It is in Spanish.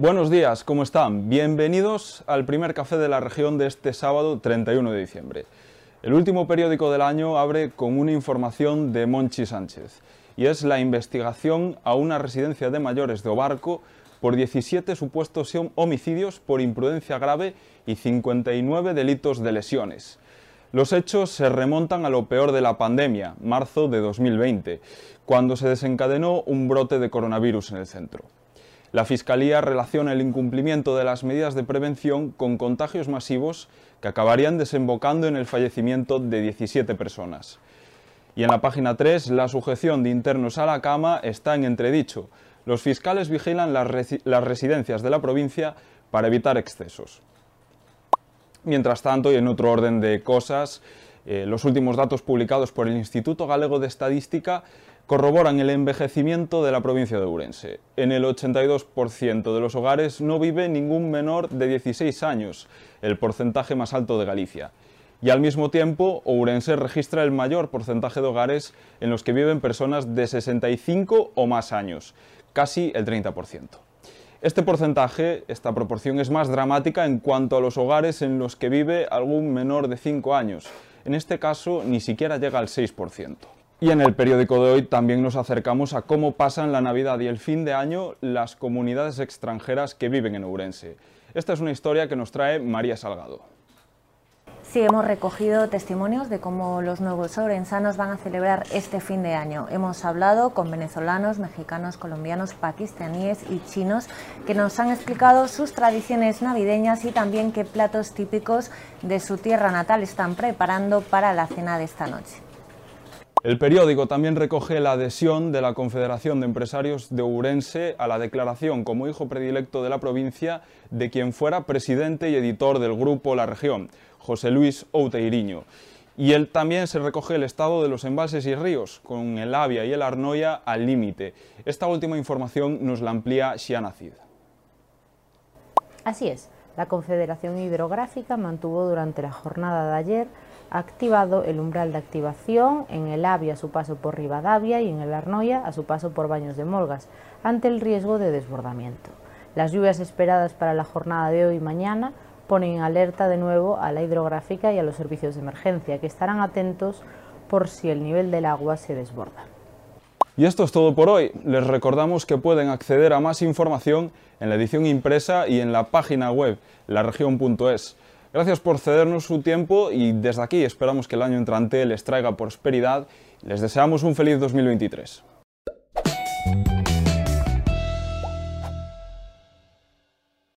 Buenos días, ¿cómo están? Bienvenidos al primer café de la región de este sábado 31 de diciembre. El último periódico del año abre con una información de Monchi Sánchez y es la investigación a una residencia de mayores de Obarco por 17 supuestos homicidios por imprudencia grave y 59 delitos de lesiones. Los hechos se remontan a lo peor de la pandemia, marzo de 2020, cuando se desencadenó un brote de coronavirus en el centro. La Fiscalía relaciona el incumplimiento de las medidas de prevención con contagios masivos que acabarían desembocando en el fallecimiento de 17 personas. Y en la página 3, la sujeción de internos a la cama está en entredicho. Los fiscales vigilan las, residencias de la provincia para evitar excesos. Mientras tanto, y en otro orden de cosas, eh, los últimos datos publicados por el Instituto Galego de Estadística corroboran el envejecimiento de la provincia de Ourense. En el 82% de los hogares no vive ningún menor de 16 años, el porcentaje más alto de Galicia. Y al mismo tiempo, Ourense registra el mayor porcentaje de hogares en los que viven personas de 65 o más años, casi el 30%. Este porcentaje, esta proporción es más dramática en cuanto a los hogares en los que vive algún menor de 5 años. En este caso, ni siquiera llega al 6%. Y en el periódico de hoy también nos acercamos a cómo pasan la Navidad y el fin de año las comunidades extranjeras que viven en Ourense. Esta es una historia que nos trae María Salgado. Sí, hemos recogido testimonios de cómo los nuevos ourensanos van a celebrar este fin de año. Hemos hablado con venezolanos, mexicanos, colombianos, pakistaníes y chinos que nos han explicado sus tradiciones navideñas y también qué platos típicos de su tierra natal están preparando para la cena de esta noche. El periódico también recoge la adhesión de la Confederación de Empresarios de Ourense a la declaración como hijo predilecto de la provincia de quien fuera presidente y editor del grupo La Región, José Luis Outeiriño. Y él también se recoge el estado de los embalses y ríos, con el Avia y el Arnoia al límite. Esta última información nos la amplía Xiana Cid. Así es, la Confederación Hidrográfica mantuvo durante la jornada de ayer activado el umbral de activación en el Avia a su paso por Rivadavia y en el Arnoia a su paso por Baños de Molgas, ante el riesgo de desbordamiento. Las lluvias esperadas para la jornada de hoy y mañana ponen en alerta de nuevo a la hidrográfica y a los servicios de emergencia, que estarán atentos por si el nivel del agua se desborda. Y esto es todo por hoy. Les recordamos que pueden acceder a más información en la edición impresa y en la página web laregion.es. Gracias por cedernos su tiempo y desde aquí esperamos que el año entrante les traiga prosperidad. Les deseamos un feliz 2023.